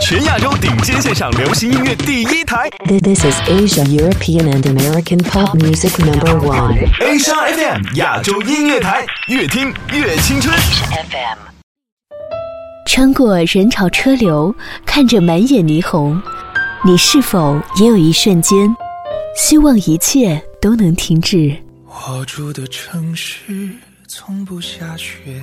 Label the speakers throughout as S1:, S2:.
S1: 全亚洲顶尖线上流行音乐第一台。
S2: This is Asia, European, and American pop music number one.
S1: Asia FM 亚洲音乐台，越听越青春。
S3: FM 穿过人潮车流，看着满眼霓虹，你是否也有一瞬间，希望一切都能停止？
S4: 我住的城市从不下雪。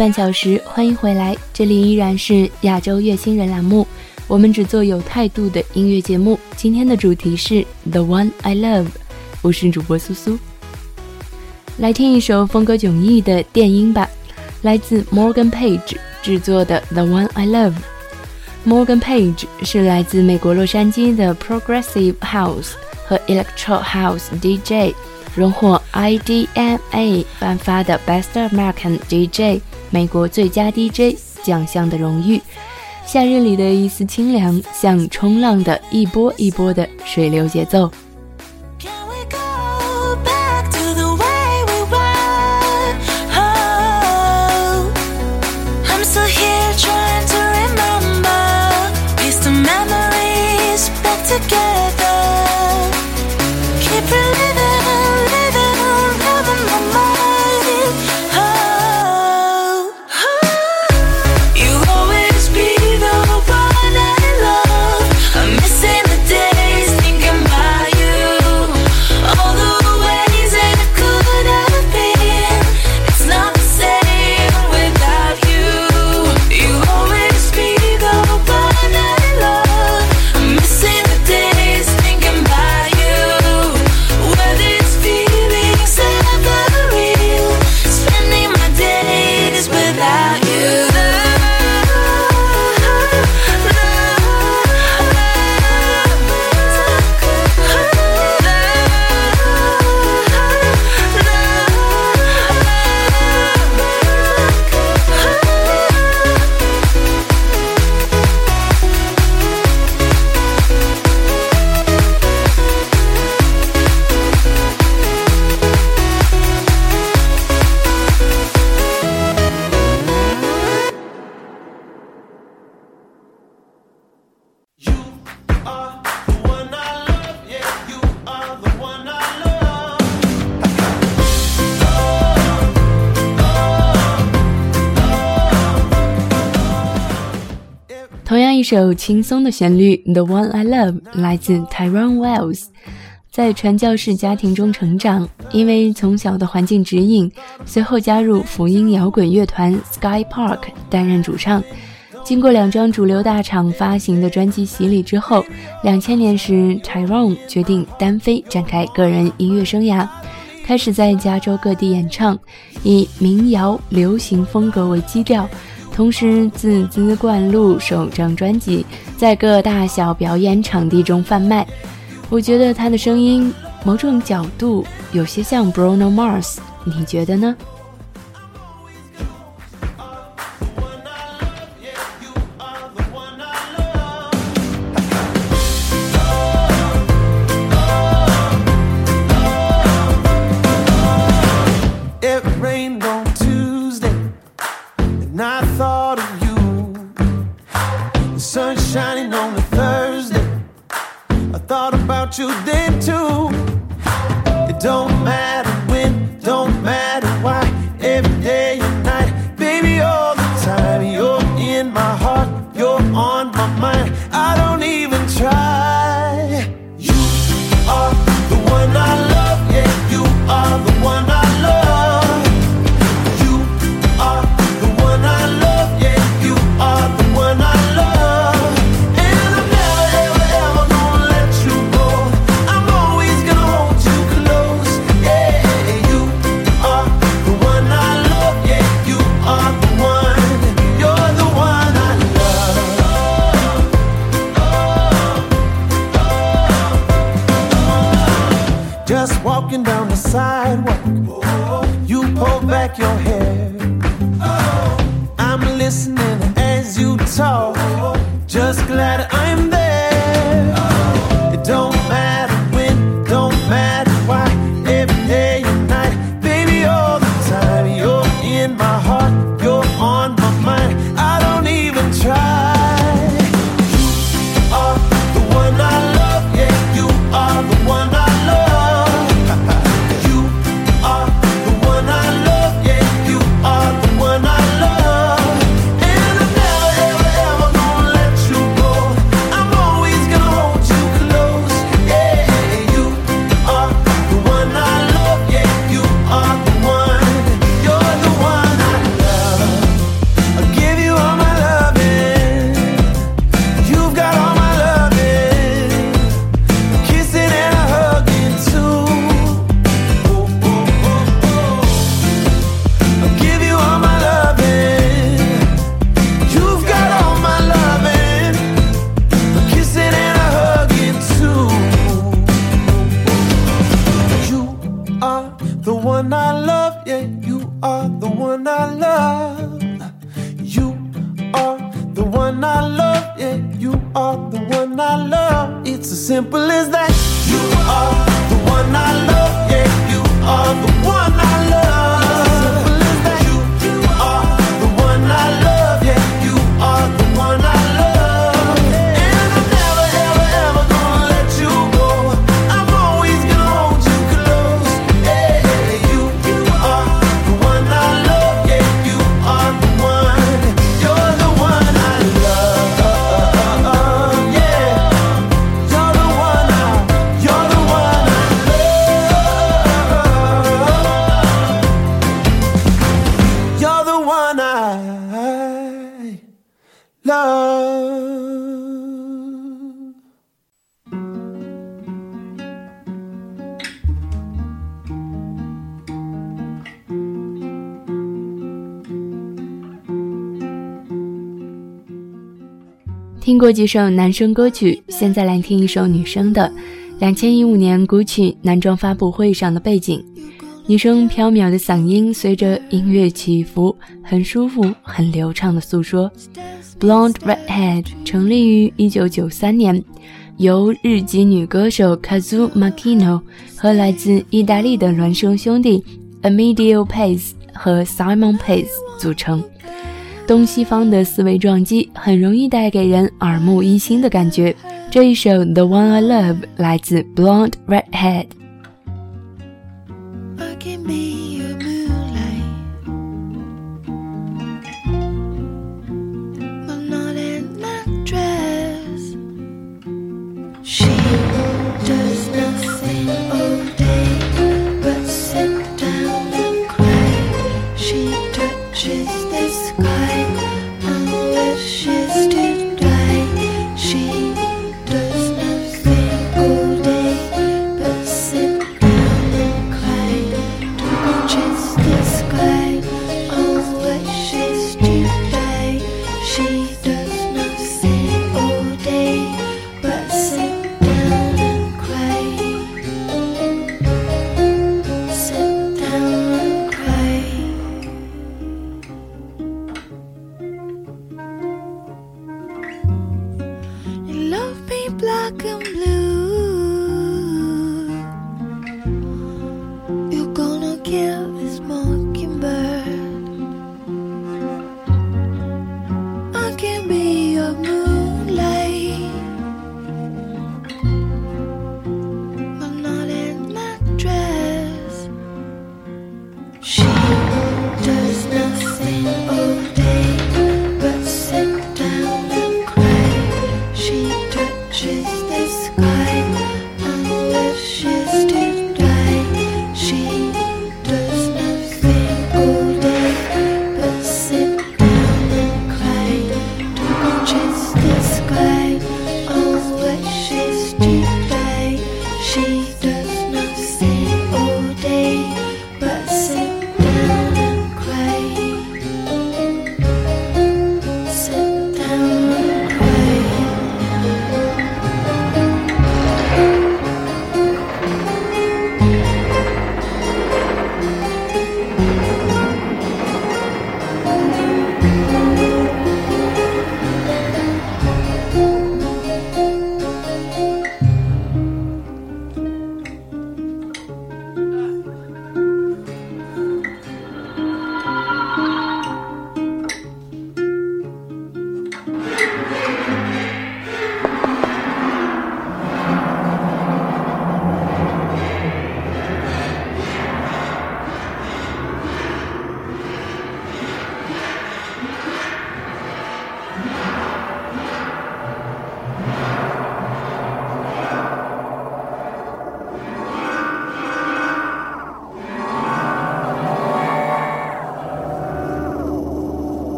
S3: 半小时，欢迎回来，这里依然是亚洲月星人栏目，我们只做有态度的音乐节目。今天的主题是 The One I Love，我是主播苏苏。来听一首风格迥异的电音吧，来自 Morgan Page 制作的 The One I Love。Morgan Page 是来自美国洛杉矶的 Progressive House 和 Electro House DJ，荣获 IDMA 颁发的 Best American DJ 美国最佳 DJ 奖项的荣誉。夏日里的一丝清凉，像冲浪的一波一波的水流节奏。首轻松的旋律，《The One I Love》来自 Tyrone Wells。在传教士家庭中成长，因为从小的环境指引，随后加入福音摇滚乐团 Sky Park 担任主唱。经过两张主流大厂发行的专辑洗礼之后，两千年时，Tyrone 决定单飞展开个人音乐生涯，开始在加州各地演唱，以民谣流行风格为基调，同时自资灌录首张专辑，在各大小表演场地中贩卖。我觉得他的声音某种角度有些像 Bruno Mars，你觉得呢？
S4: About you then too. It don't matter you pull back your hair. I'm listening as you talk, just glad I'm there.
S3: 听过几首男生歌曲，现在来听一首女生的。两千一五年 GUCCI 男装发布会上的背景，女生飘渺的嗓音随着音乐起伏，很舒服、很流畅的诉说。Blonde Redhead 成立于一九九三年，由日籍女歌手 Kazu Makino 和来自意大利的孪生兄弟 Emidio Pace 和 Simon Pace 组成。东西方的思维撞击很容易带给人耳目一新的感觉。这一首《The One I Love》来自 Blonde Redhead。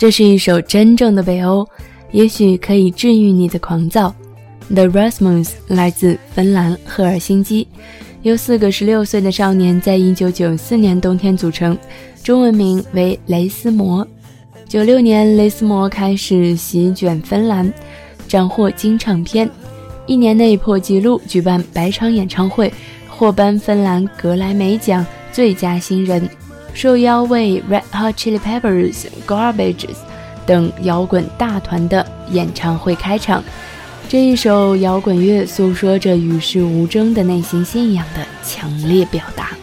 S3: 这是一首真正的北欧，也许可以治愈你的狂躁。The Rasmus 来自芬兰赫尔辛基，由四个十六岁的少年在一九九四年冬天组成，中文名为雷斯摩。九六年，雷斯摩开始席卷芬兰，斩获金唱片，一年内破纪录举办百场演唱会，获颁芬兰格莱美奖最佳新人。受邀为 Red Hot Chili Peppers、Garbage 等摇滚大团的演唱会开场。这一首摇滚乐诉说着与世无争的内心信仰的强烈表达。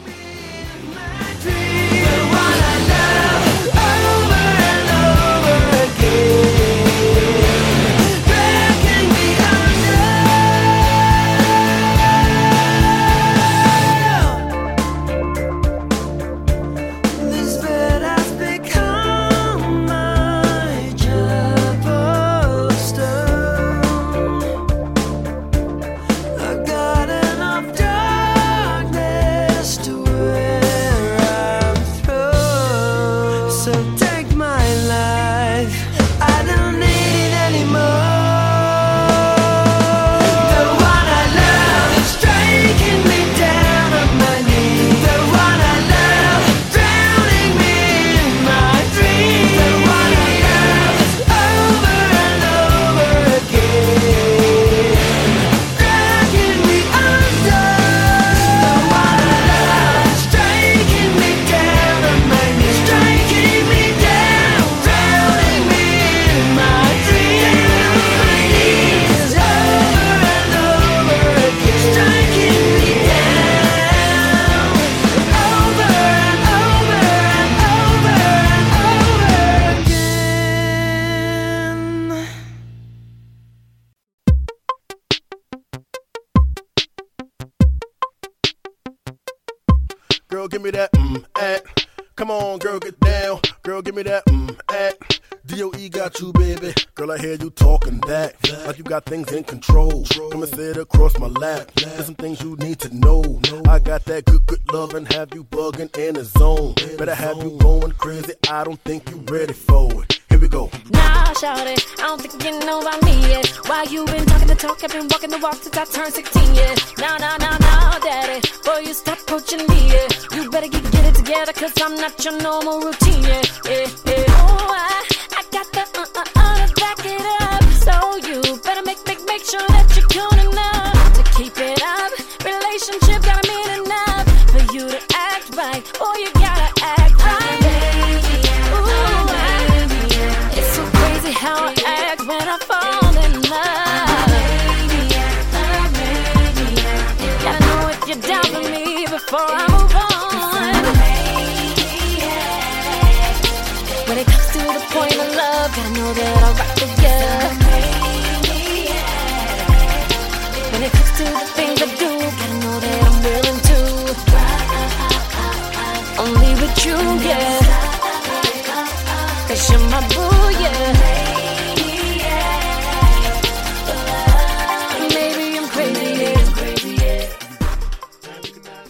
S5: Girl, give me that mm at. Come on, girl, get down. Girl, give me that mm at. DOE got you, baby. Girl, I hear you talking that. Like you got things in control. Come and sit across my lap. There's some things you need to know. I got that good, good love and have you bugging in the zone. Better have you going crazy. I don't think you ready for it. Here we go.
S6: Nah, shout it. I don't think you know about me yet. Why you been talking the talk? I've been walking the walk since I turned 16, yeah. Nah, nah, nah, nah, daddy. Boy, you stop approaching me, yeah. You better get, get it together, cause I'm not your normal routine, yeah. Yeah, yeah.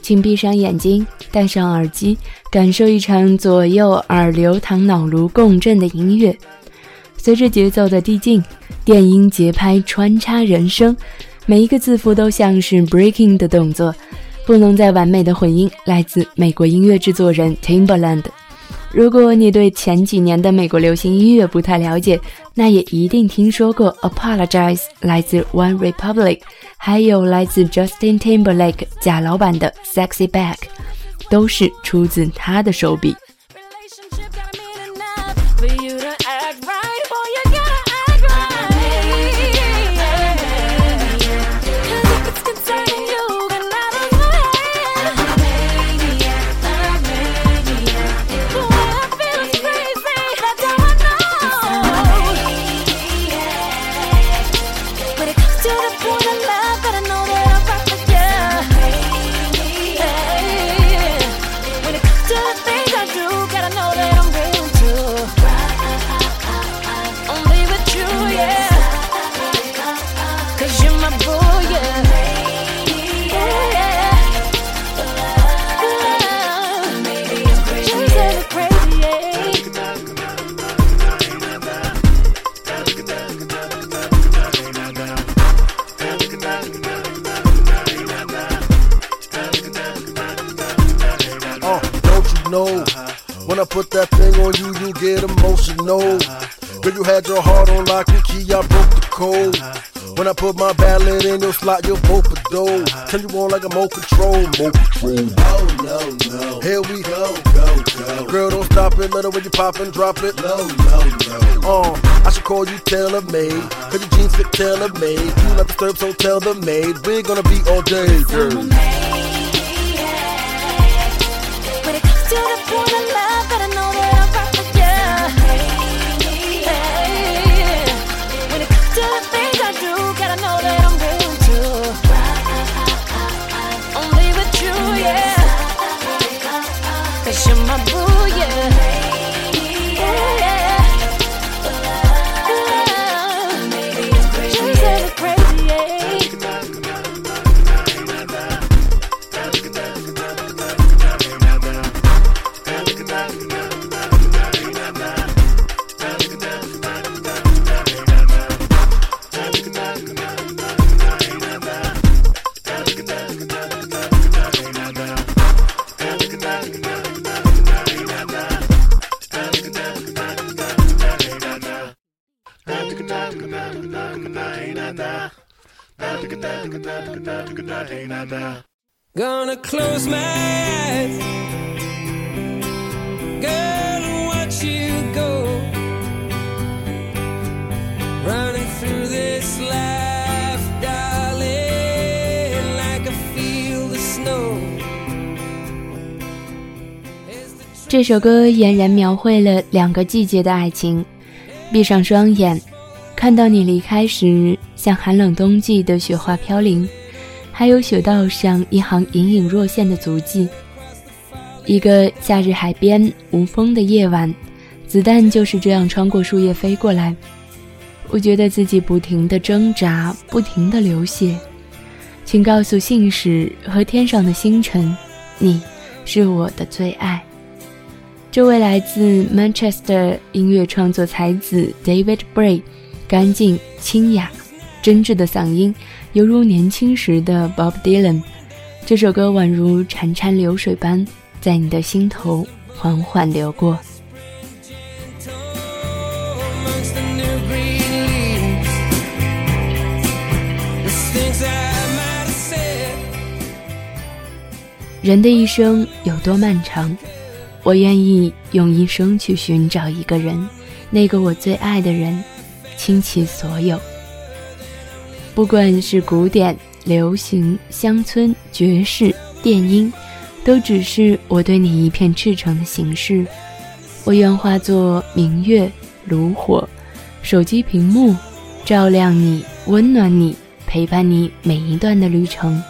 S3: 请闭上眼睛，戴上耳机，感受一场左右耳流淌脑颅共振的音乐。随着节奏的递进，电音节拍穿插人声，每一个字符都像是 breaking 的动作。不能再完美的混音，来自美国音乐制作人 Timberland。如果你对前几年的美国流行音乐不太了解，那也一定听说过《Apologize》来自 One Republic，还有来自 Justin Timberlake 贾老板的《Sexy Back》，都是出自他的手笔。
S6: To the point of
S5: get emotional. Girl, you had your heart on lock and key, I broke the code. When I put my ballad in your slot, you're both a dough. Turn you on like a mo control, mo control. Oh no no, here we go, go go. Girl, don't stop it, let it when you pop and drop it. No no no. Uh, I should call you tailor made, cause your jeans fit tailor made. You like the disturb, so tell the maid we're gonna be all day, girl.
S3: 这首歌俨然描绘了两个季节的爱情。闭上双眼，看到你离开时，像寒冷冬季的雪花飘零，还有雪道上一行隐隐若现的足迹。一个夏日海边无风的夜晚，子弹就是这样穿过树叶飞过来。我觉得自己不停地挣扎，不停地流血。请告诉信使和天上的星辰，你是我的最爱。这位来自 Manchester 音乐创作才子 David Bray，干净、清雅、真挚的嗓音犹如年轻时的 Bob Dylan。这首歌宛如潺潺流水般在你的心头缓缓流过。人的一生有多漫长？我愿意用一生去寻找一个人，那个我最爱的人，倾其所有。不管是古典、流行、乡村、爵士、电音，都只是我对你一片赤诚的形式。我愿化作明月、炉火、手机屏幕，照亮你，温暖你，陪伴你每一段的旅程。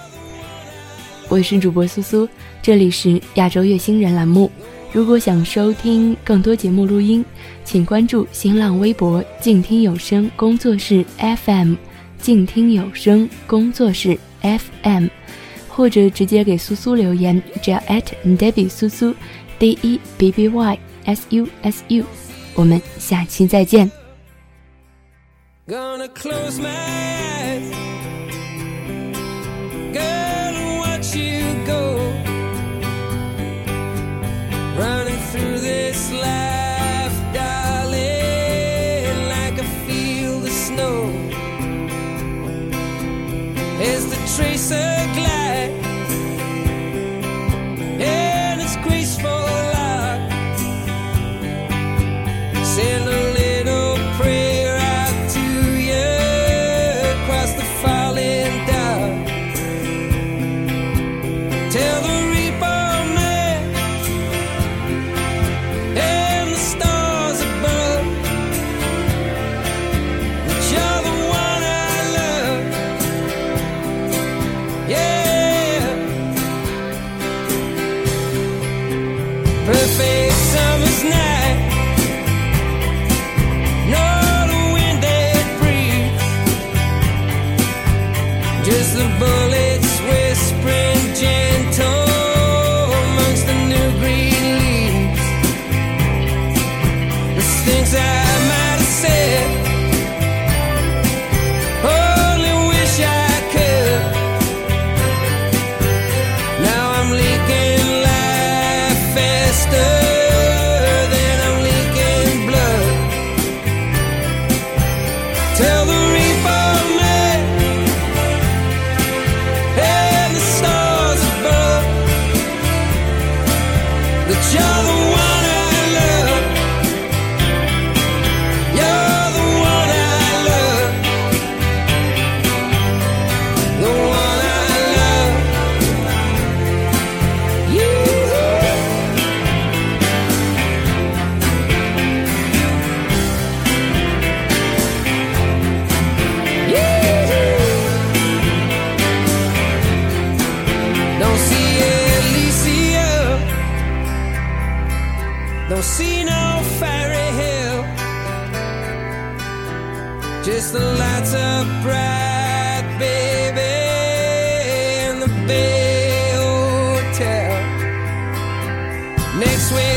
S3: 我是主播苏苏，这里是亚洲月星人栏目。如果想收听更多节目录音，请关注新浪微博“静听有声工作室 FM”，“ 静听有声工作室 FM”，或者直接给苏苏留言，只要 at Debbie 苏苏，D E B B Y S U S U。我们下期再见。
S7: Gonna close my eyes. Girl, what you. traces Next week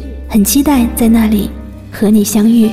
S8: 很期待在那里和你相遇。